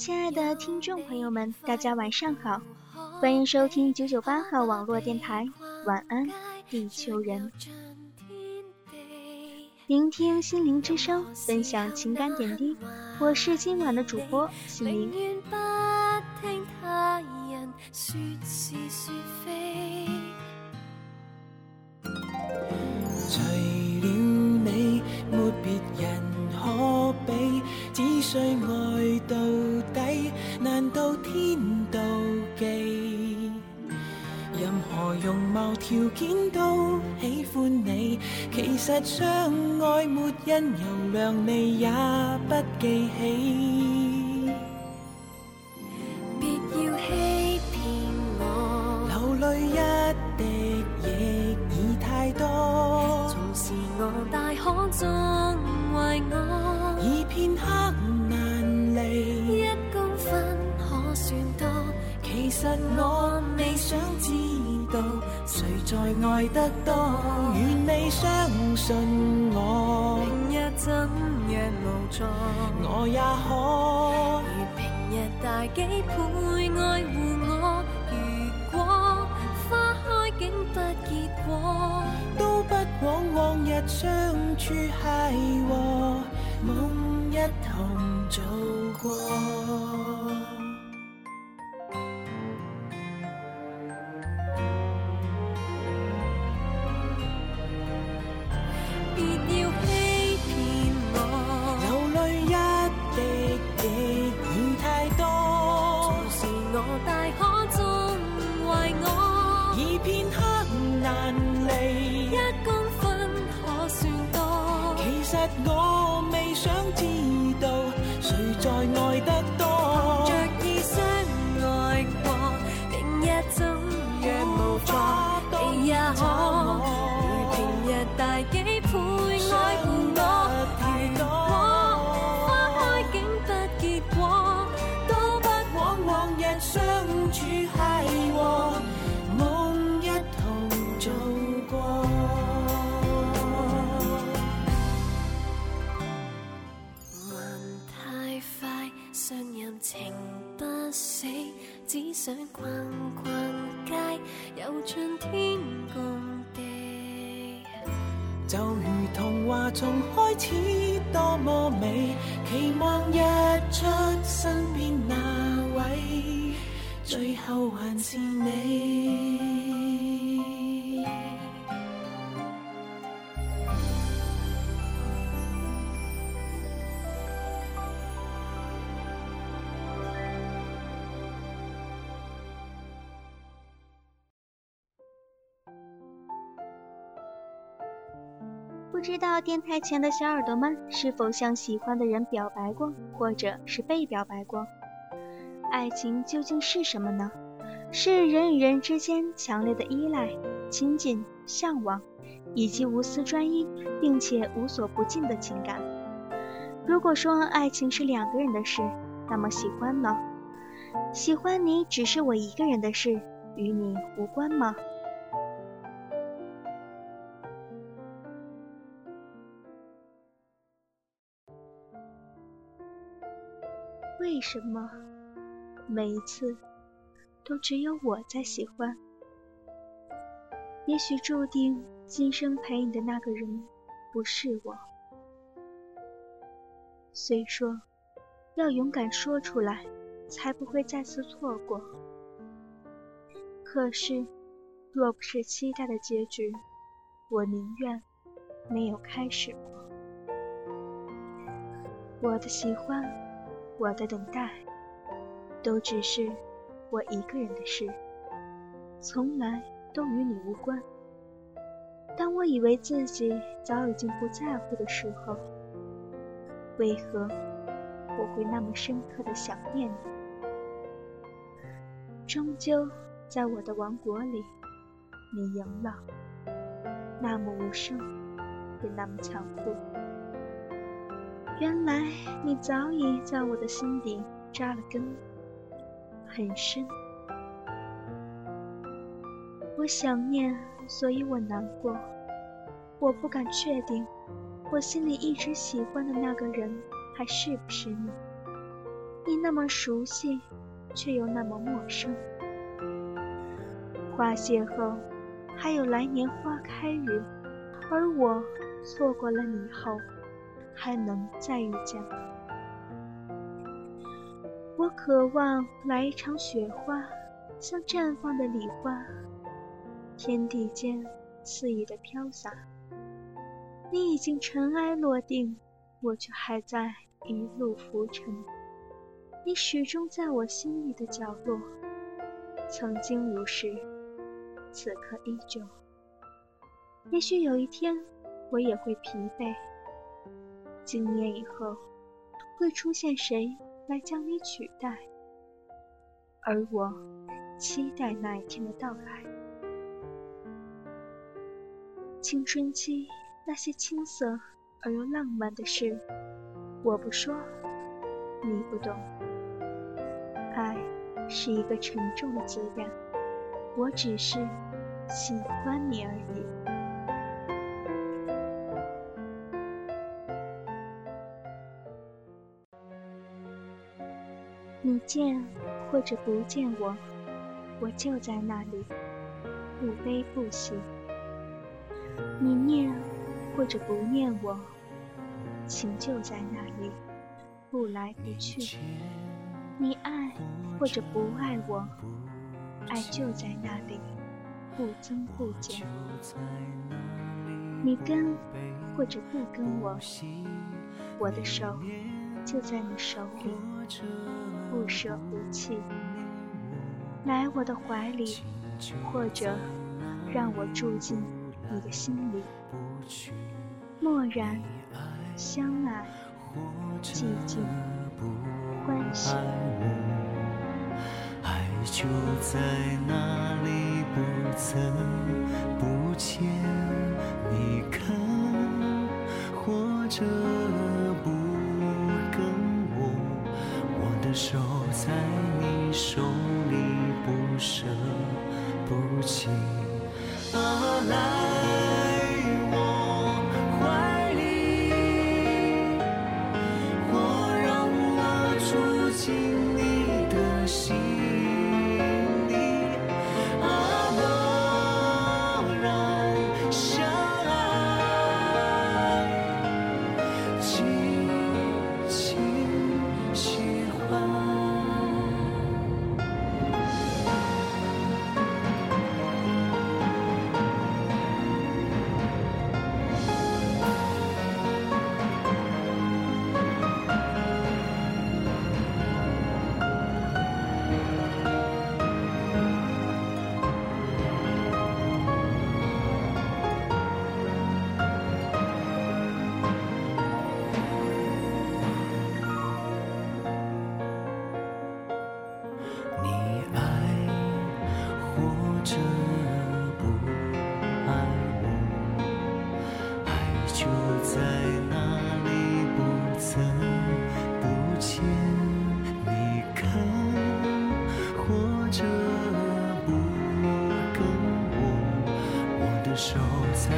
亲爱的听众朋友们，大家晚上好，欢迎收听九九八号网络电台，晚安，地球人。聆听心灵之声，分享情感点滴，我是今晚的主播心灵。条件都喜欢你，其实相爱没因由量你也不记起。得多。愿你相信我，明日怎样无助，我也可如平日大几倍爱护我。如果花开竟不结果，都不枉往日相处邂逅，梦一同做。别在爱得想逛逛街，游尽天共地。就如童话从开始多么美，期望日出身边那位，最后还是你。不知道电台前的小耳朵们是否向喜欢的人表白过，或者是被表白过？爱情究竟是什么呢？是人与人之间强烈的依赖、亲近、向往，以及无私专一并且无所不尽的情感。如果说爱情是两个人的事，那么喜欢呢？喜欢你只是我一个人的事，与你无关吗？为什么每一次都只有我在喜欢？也许注定今生陪你的那个人不是我。虽说要勇敢说出来，才不会再次错过。可是，若不是期待的结局，我宁愿没有开始过。我的喜欢。我的等待，都只是我一个人的事，从来都与你无关。当我以为自己早已经不在乎的时候，为何我会那么深刻的想念你？终究在我的王国里，你赢了，那么无声，也那么残酷。原来你早已在我的心底扎了根，很深。我想念，所以我难过。我不敢确定，我心里一直喜欢的那个人还是不是你。你那么熟悉，却又那么陌生。花谢后，还有来年花开日，而我错过了你后，还能再遇见？我渴望来一场雪花，像绽放的礼花，天地间肆意的飘洒。你已经尘埃落定，我却还在一路浮沉。你始终在我心里的角落，曾经如是，此刻依旧。也许有一天，我也会疲惫。几年以后，会出现谁？来将你取代，而我期待那一天的到来。青春期那些青涩而又浪漫的事，我不说，你不懂。爱是一个沉重的字眼，我只是喜欢你而已。见或者不见我，我就在那里，不悲不喜。你念或者不念我，情就在那里，不来不去。你爱或者不爱我，爱就在那里，不增不减。你跟或者不跟我，我的手就在你手里。不舍不弃，来我的怀里，或者让我住进你的心里。默然，相爱，寂静，欢喜。爱就在那里，不曾守在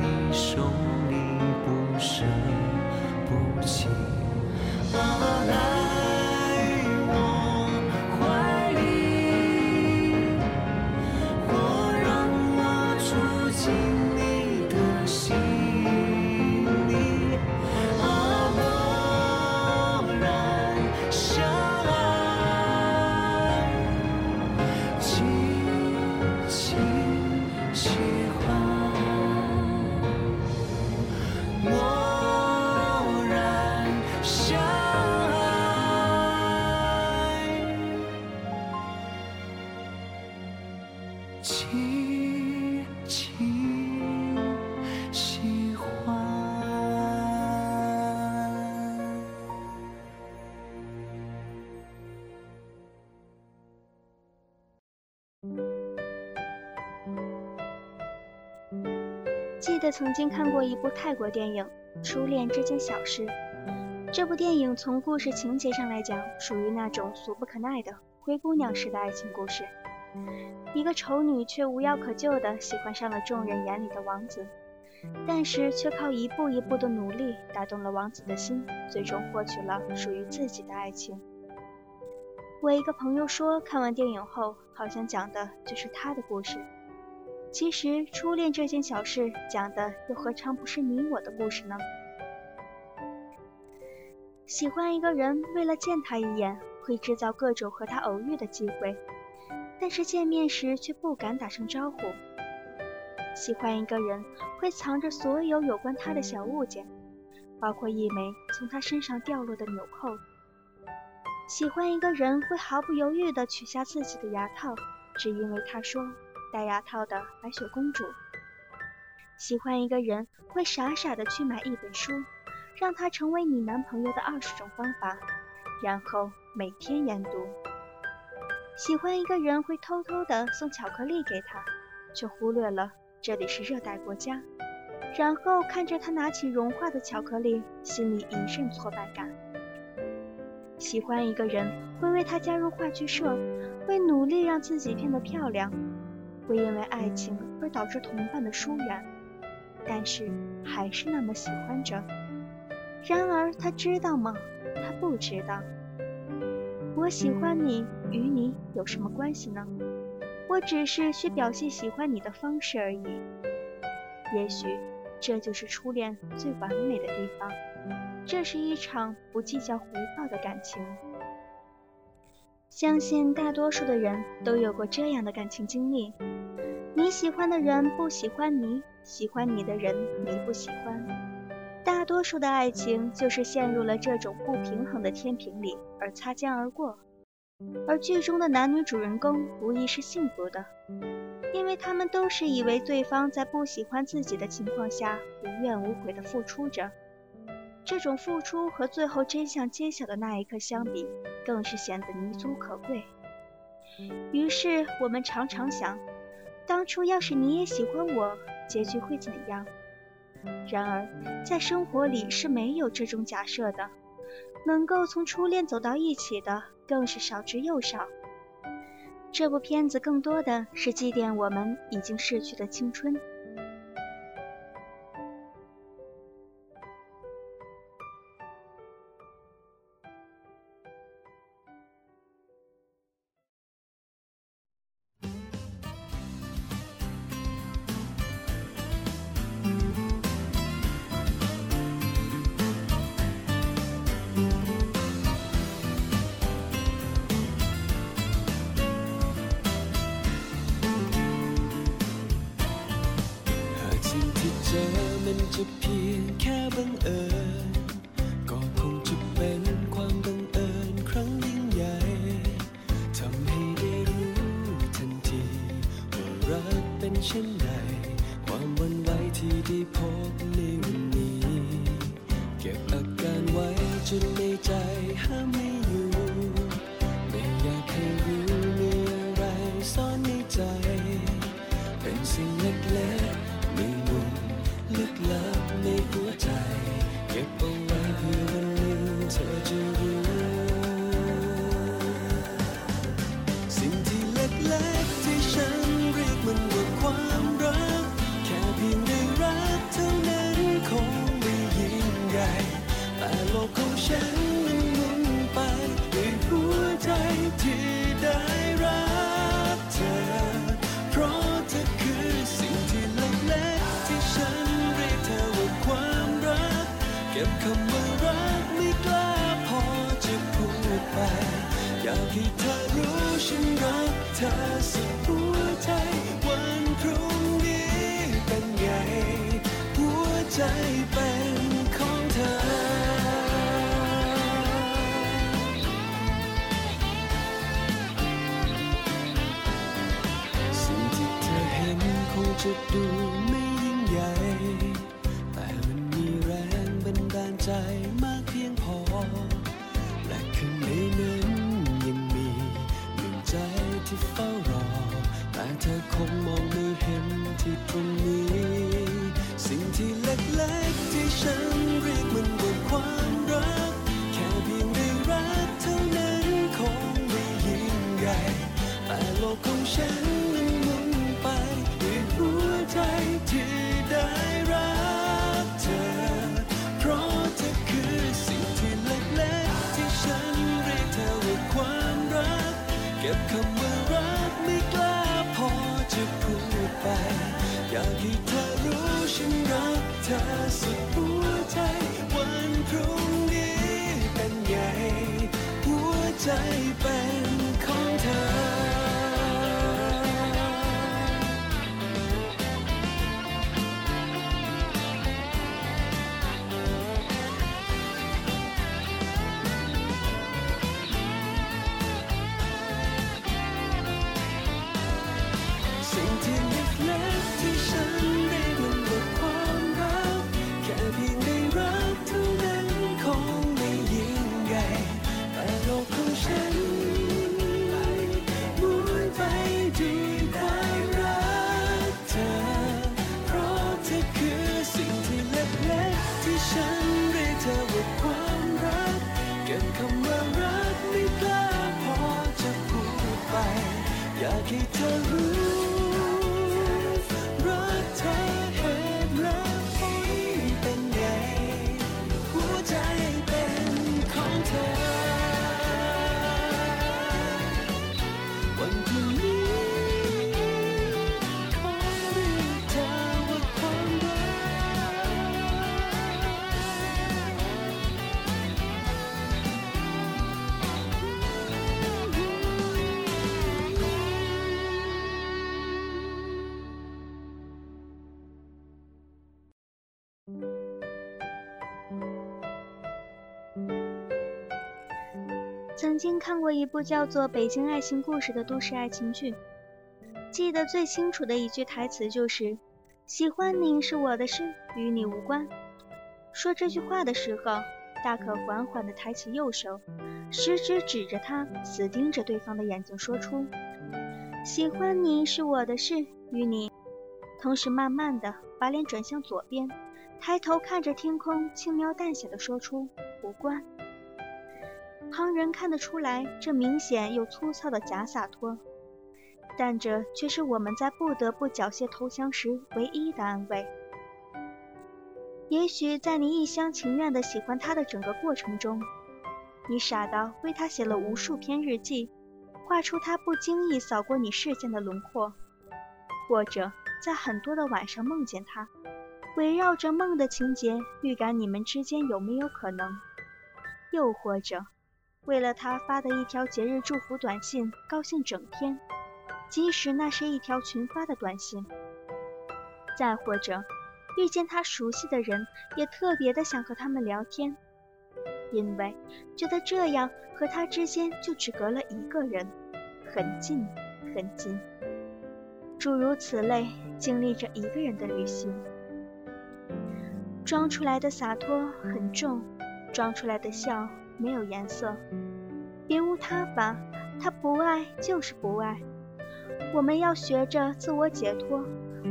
你手里不舍。记得曾经看过一部泰国电影《初恋这件小事》。这部电影从故事情节上来讲，属于那种俗不可耐的灰姑娘式的爱情故事。一个丑女却无药可救的喜欢上了众人眼里的王子，但是却靠一步一步的努力打动了王子的心，最终获取了属于自己的爱情。我一个朋友说，看完电影后，好像讲的就是他的故事。其实，初恋这件小事，讲的又何尝不是你我的故事呢？喜欢一个人，为了见他一眼，会制造各种和他偶遇的机会，但是见面时却不敢打声招呼。喜欢一个人，会藏着所有有关他的小物件，包括一枚从他身上掉落的纽扣。喜欢一个人，会毫不犹豫地取下自己的牙套，只因为他说。戴牙套的白雪公主，喜欢一个人会傻傻的去买一本书，让他成为你男朋友的二十种方法，然后每天研读。喜欢一个人会偷偷的送巧克力给他，却忽略了这里是热带国家，然后看着他拿起融化的巧克力，心里一阵挫败感。喜欢一个人会为他加入话剧社，会努力让自己变得漂亮。会因为爱情而导致同伴的疏远，但是还是那么喜欢着。然而他知道吗？他不知道。我喜欢你，与你有什么关系呢？我只是需表现喜欢你的方式而已。也许这就是初恋最完美的地方。这是一场不计较回报的感情。相信大多数的人都有过这样的感情经历。你喜欢的人不喜欢你，喜欢你的人你不喜欢。大多数的爱情就是陷入了这种不平衡的天平里而擦肩而过。而剧中的男女主人公无疑是幸福的，因为他们都是以为对方在不喜欢自己的情况下无怨无悔的付出着。这种付出和最后真相揭晓的那一刻相比，更是显得弥足可贵。于是我们常常想。当初要是你也喜欢我，结局会怎样？然而，在生活里是没有这种假设的，能够从初恋走到一起的更是少之又少。这部片子更多的是祭奠我们已经逝去的青春。mention และข้างในนั้นยังมีหนึ่งใจที่เฝ้ารอ แต่เธอคงมองไม่เห็นที่ตรงนี้ สิ่งที่เล็กๆที่ฉันเรียกมันว่าความรัก แค่เพียงได้รักเท่านั้นคงไม่ยิ่งใหญ่แต่โลกของฉัน 在 ที่ฉันเรียกเธอว่าความรัก เก็บคำว่ารักไม่กล้าพอจะพูดไป อยากให้เธอรู้ 曾经看过一部叫做《北京爱情故事》的都市爱情剧，记得最清楚的一句台词就是：“喜欢你是我的事，与你无关。”说这句话的时候，大可缓缓地抬起右手，食指指着他，死盯着对方的眼睛，说出：“喜欢你是我的事，与你。”同时慢慢地把脸转向左边，抬头看着天空，轻描淡写地说出：“无关。”旁人看得出来，这明显又粗糙的假洒脱，但这却是我们在不得不缴械投降时唯一的安慰。也许在你一厢情愿地喜欢他的整个过程中，你傻到为他写了无数篇日记，画出他不经意扫过你视线的轮廓，或者在很多的晚上梦见他，围绕着梦的情节预感你们之间有没有可能，又或者。为了他发的一条节日祝福短信，高兴整天，即使那是一条群发的短信。再或者，遇见他熟悉的人，也特别的想和他们聊天，因为觉得这样和他之间就只隔了一个人，很近很近。诸如此类，经历着一个人的旅行，装出来的洒脱很重，装出来的笑。没有颜色，别无他法。他不爱就是不爱。我们要学着自我解脱，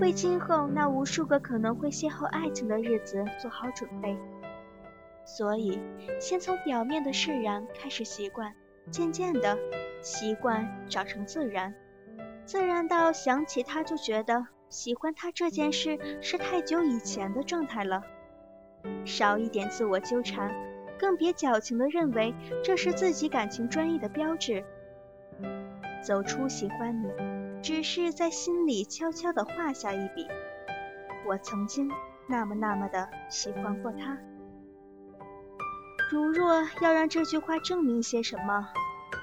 为今后那无数个可能会邂逅爱情的日子做好准备。所以，先从表面的释然开始习惯，渐渐的，习惯长成自然，自然到想起他就觉得喜欢他这件事是太久以前的状态了。少一点自我纠缠。更别矫情地认为这是自己感情专一的标志。走出喜欢你，只是在心里悄悄地画下一笔。我曾经那么那么的喜欢过他。如若要让这句话证明些什么，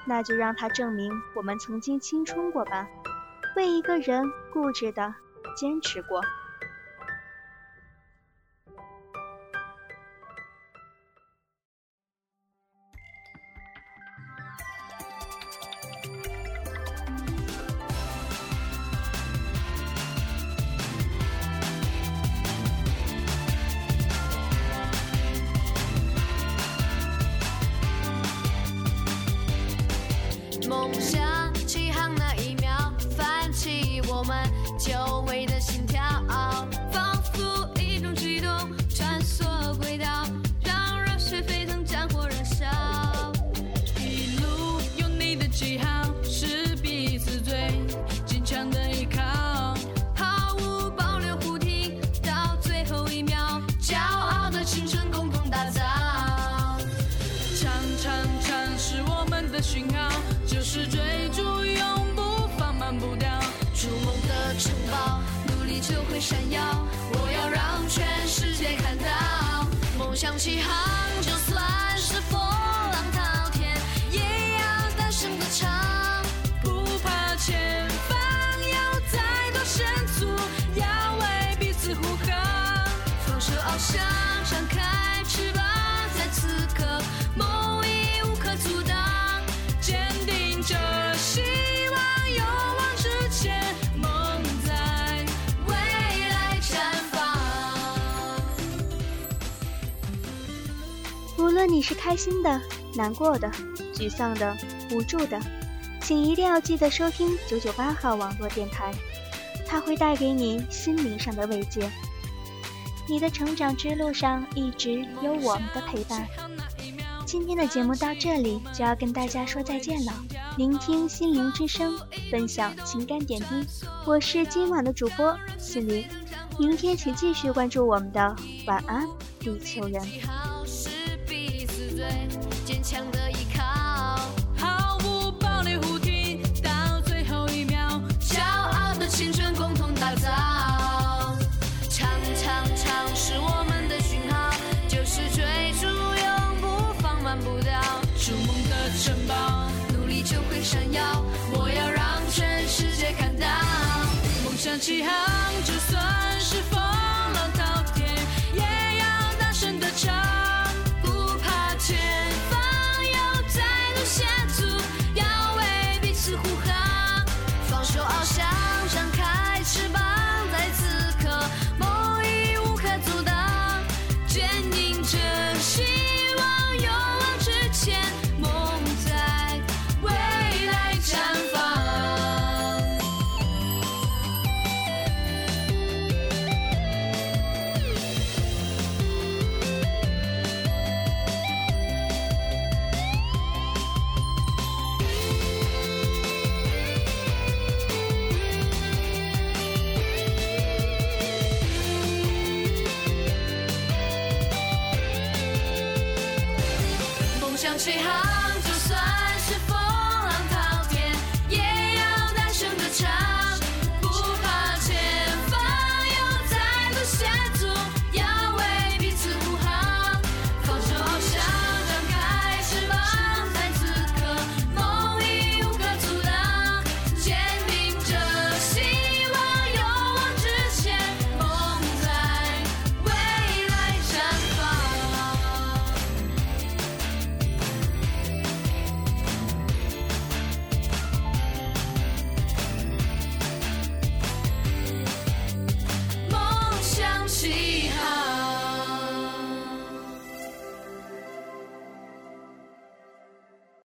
那就让它证明我们曾经青春过吧，为一个人固执的坚持过。就到，梦想起你是开心的、难过的、沮丧的、无助的，请一定要记得收听九九八号网络电台，它会带给你心灵上的慰藉。你的成长之路上一直有我们的陪伴。今天的节目到这里就要跟大家说再见了。聆听心灵之声，分享情感点滴，我是今晚的主播心灵。明天请继续关注我们的晚安地球人。坚强的依靠，毫无保留互挺到最后一秒，骄傲的青春共同打造。唱唱唱是我们的讯号，就是追逐永不放慢步调，筑梦的城堡，努力就会闪耀。我要让全世界看到，梦想起航，就算